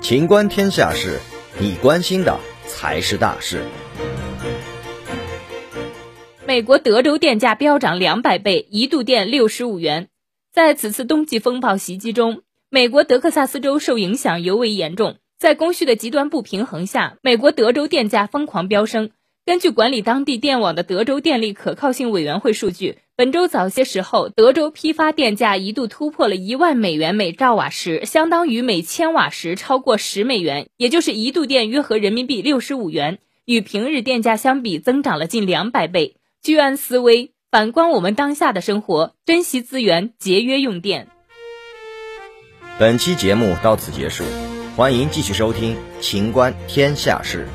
情观天下事，你关心的才是大事。美国德州电价飙涨两百倍，一度电六十五元。在此次冬季风暴袭击中，美国德克萨斯州受影响尤为严重。在供需的极端不平衡下，美国德州电价疯狂飙升。根据管理当地电网的德州电力可靠性委员会数据，本周早些时候，德州批发电价一度突破了一万美元每兆瓦时，相当于每千瓦时超过十美元，也就是一度电约合人民币六十五元，与平日电价相比增长了近两百倍。居安思危，反观我们当下的生活，珍惜资源，节约用电。本期节目到此结束，欢迎继续收听《秦观天下事》。